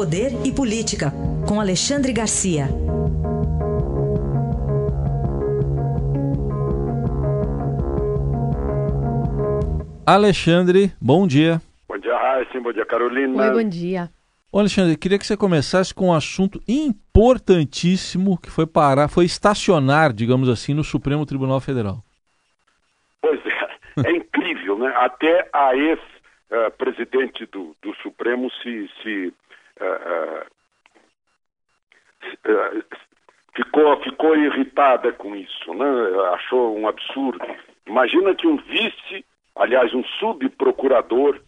Poder e Política, com Alexandre Garcia. Alexandre, bom dia. Bom dia, Raíssa. Bom dia, Carolina. Oi, bom dia. Ô Alexandre, queria que você começasse com um assunto importantíssimo que foi parar, foi estacionar, digamos assim, no Supremo Tribunal Federal. Pois é, é incrível, né? Até a ex-presidente do, do, Supremo se, se, uh, uh, ficou, ficou irritada com isso, né? Achou um absurdo. Imagina que um vice, aliás, um subprocurador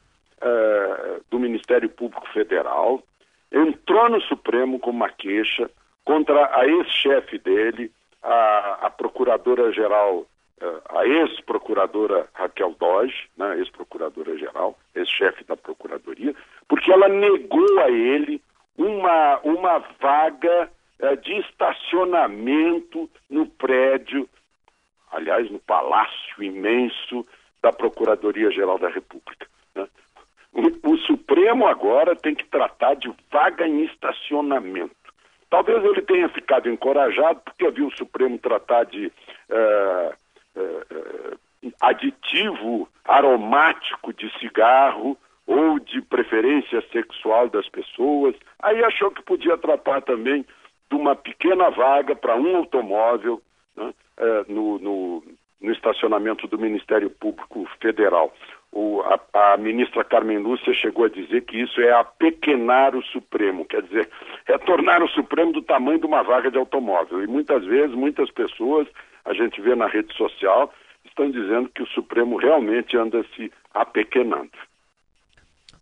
do Ministério Público Federal, entrou no Supremo com uma queixa contra a ex-chefe dele, a, a procuradora-geral, a ex-procuradora Raquel Doge, né, ex-procuradora-geral, ex-chefe da Procuradoria, porque ela negou a ele uma, uma vaga uh, de estacionamento no prédio, aliás, no palácio imenso da Procuradoria-Geral da República. O, Supremo agora tem que tratar de vaga em estacionamento. Talvez ele tenha ficado encorajado porque viu o Supremo tratar de uh, uh, aditivo aromático de cigarro ou preferência sexual das pessoas. Aí achou que podia tratar também de uma pequena vaga para um automóvel né, uh, no, no, no estacionamento do Ministério Público Federal o, a, a, ministra Carmen Lúcia chegou a dizer que isso é apequenar o Supremo, quer dizer, é tornar o Supremo do tamanho de uma vaga de automóvel. E muitas vezes, muitas pessoas, a gente vê na rede social, estão dizendo que o Supremo realmente anda se apequenando.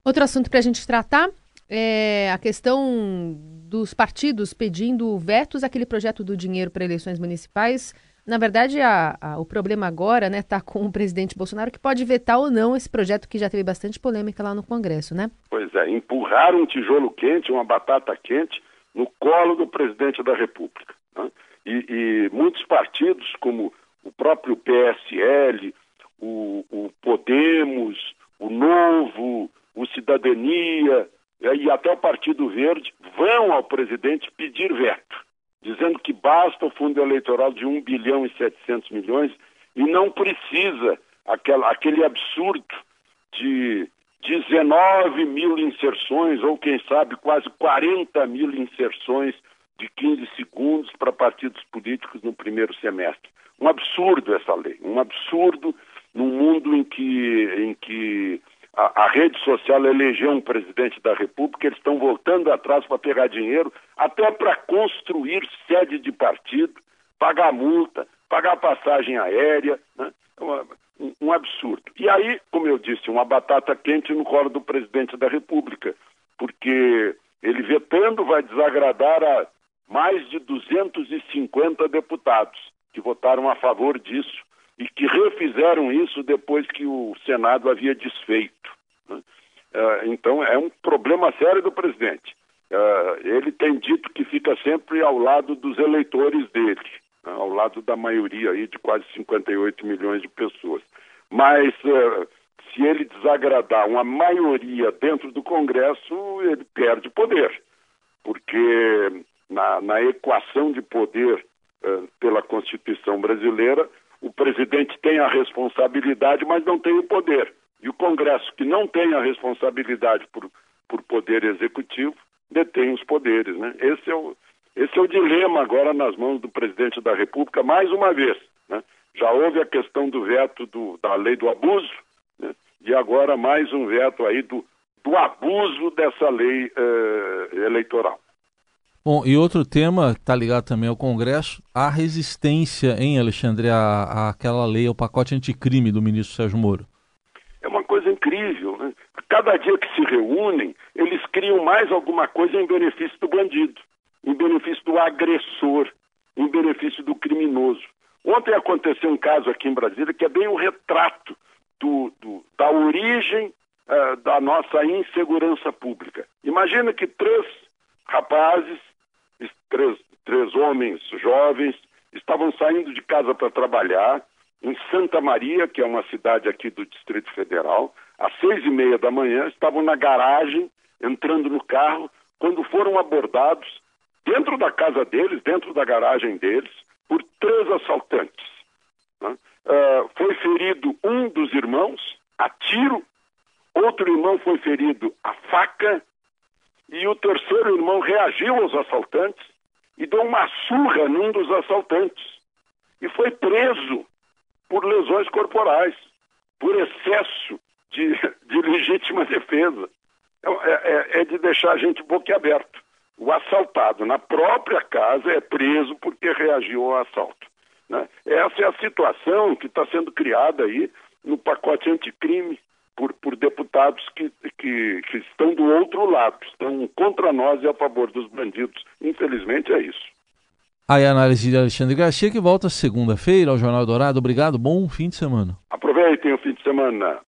Outro assunto para a gente tratar é a questão dos partidos pedindo vetos àquele projeto do dinheiro para eleições municipais na verdade, a, a, o problema agora está né, tá com o presidente Bolsonaro, que pode vetar ou não esse projeto que já teve bastante polêmica lá no Congresso, né? Pois é, empurrar um tijolo quente, uma batata quente, no colo do presidente da República. Né? E, e, muitos partidos, como o próprio PSL, o, o Podemos, o Novo, o Cidadania e até o Partido Verde, vão ao presidente pedir veto dizendo que basta o fundo eleitoral de 1 bilhão e 700 milhões e não precisa aquela, aquele absurdo de 19 mil inserções, ou quem sabe quase 40 mil inserções de 15 segundos para partidos políticos no primeiro semestre. Um absurdo essa lei, um absurdo num mundo em que, em que a, a, rede social elegeu um presidente da República, eles estão voltando atrás para pegar dinheiro, até para construir sede de partido, pagar multa, pagar passagem aérea, né? É um, um absurdo. E aí, como eu disse, uma batata quente no colo do presidente da República, porque ele vetando vai desagradar a mais de 250 deputados que votaram a favor disso e que refizeram isso depois que o Senado havia desfeito. Né? Uh, então é um problema sério do presidente. Uh, ele tem dito que fica sempre ao lado dos eleitores dele, né? ao lado da maioria aí de quase 58 milhões de pessoas. Mas uh, se ele desagradar uma maioria dentro do Congresso, ele perde poder, porque na, na equação de poder pela Constituição brasileira, o presidente tem a responsabilidade, mas não tem o poder. E o Congresso, que não tem a responsabilidade por, por poder executivo, detém os poderes. Né? Esse, é o, esse é o dilema agora nas mãos do presidente da República, mais uma vez. Né? Já houve a questão do veto do, da lei do abuso, né? e agora mais um veto aí do, do abuso dessa lei eh, eleitoral. Bom, e outro tema está ligado também ao Congresso, a resistência em Alexandre à, àquela lei, ao pacote anticrime do ministro Sérgio Moro. É uma coisa incrível. Né? Cada dia que se reúnem, eles criam mais alguma coisa em benefício do bandido, em benefício do agressor, em benefício do criminoso. Ontem aconteceu um caso aqui em Brasília que é bem o retrato do, do, da origem uh, da nossa insegurança pública. Imagina que três rapazes três, três homens jovens estavam saindo de casa para trabalhar em Santa Maria, que é uma cidade aqui do Distrito Federal, às seis e meia da manhã, estavam na garagem, entrando no carro, quando foram abordados dentro da casa deles, dentro da garagem deles, por três assaltantes. Né? Uh, foi ferido um dos irmãos a tiro, outro irmão foi ferido a faca e o terceiro irmão reagiu aos assaltantes e deu uma surra num dos assaltantes e foi preso por lesões corporais, por excesso de, de legítima defesa. É, é, é de deixar a gente boquiaberto. O assaltado na própria casa é preso porque reagiu ao assalto. Né? Essa é a situação que está sendo criada aí no pacote anticrime por, por deputados que, que, que estão do outro lado, estão contra nós e a favor dos bandidos. Infelizmente é isso. Aí a análise de Alexandre Garcia, que volta segunda-feira ao Jornal Dourado. Obrigado, bom fim de semana. Aproveitem o fim de semana.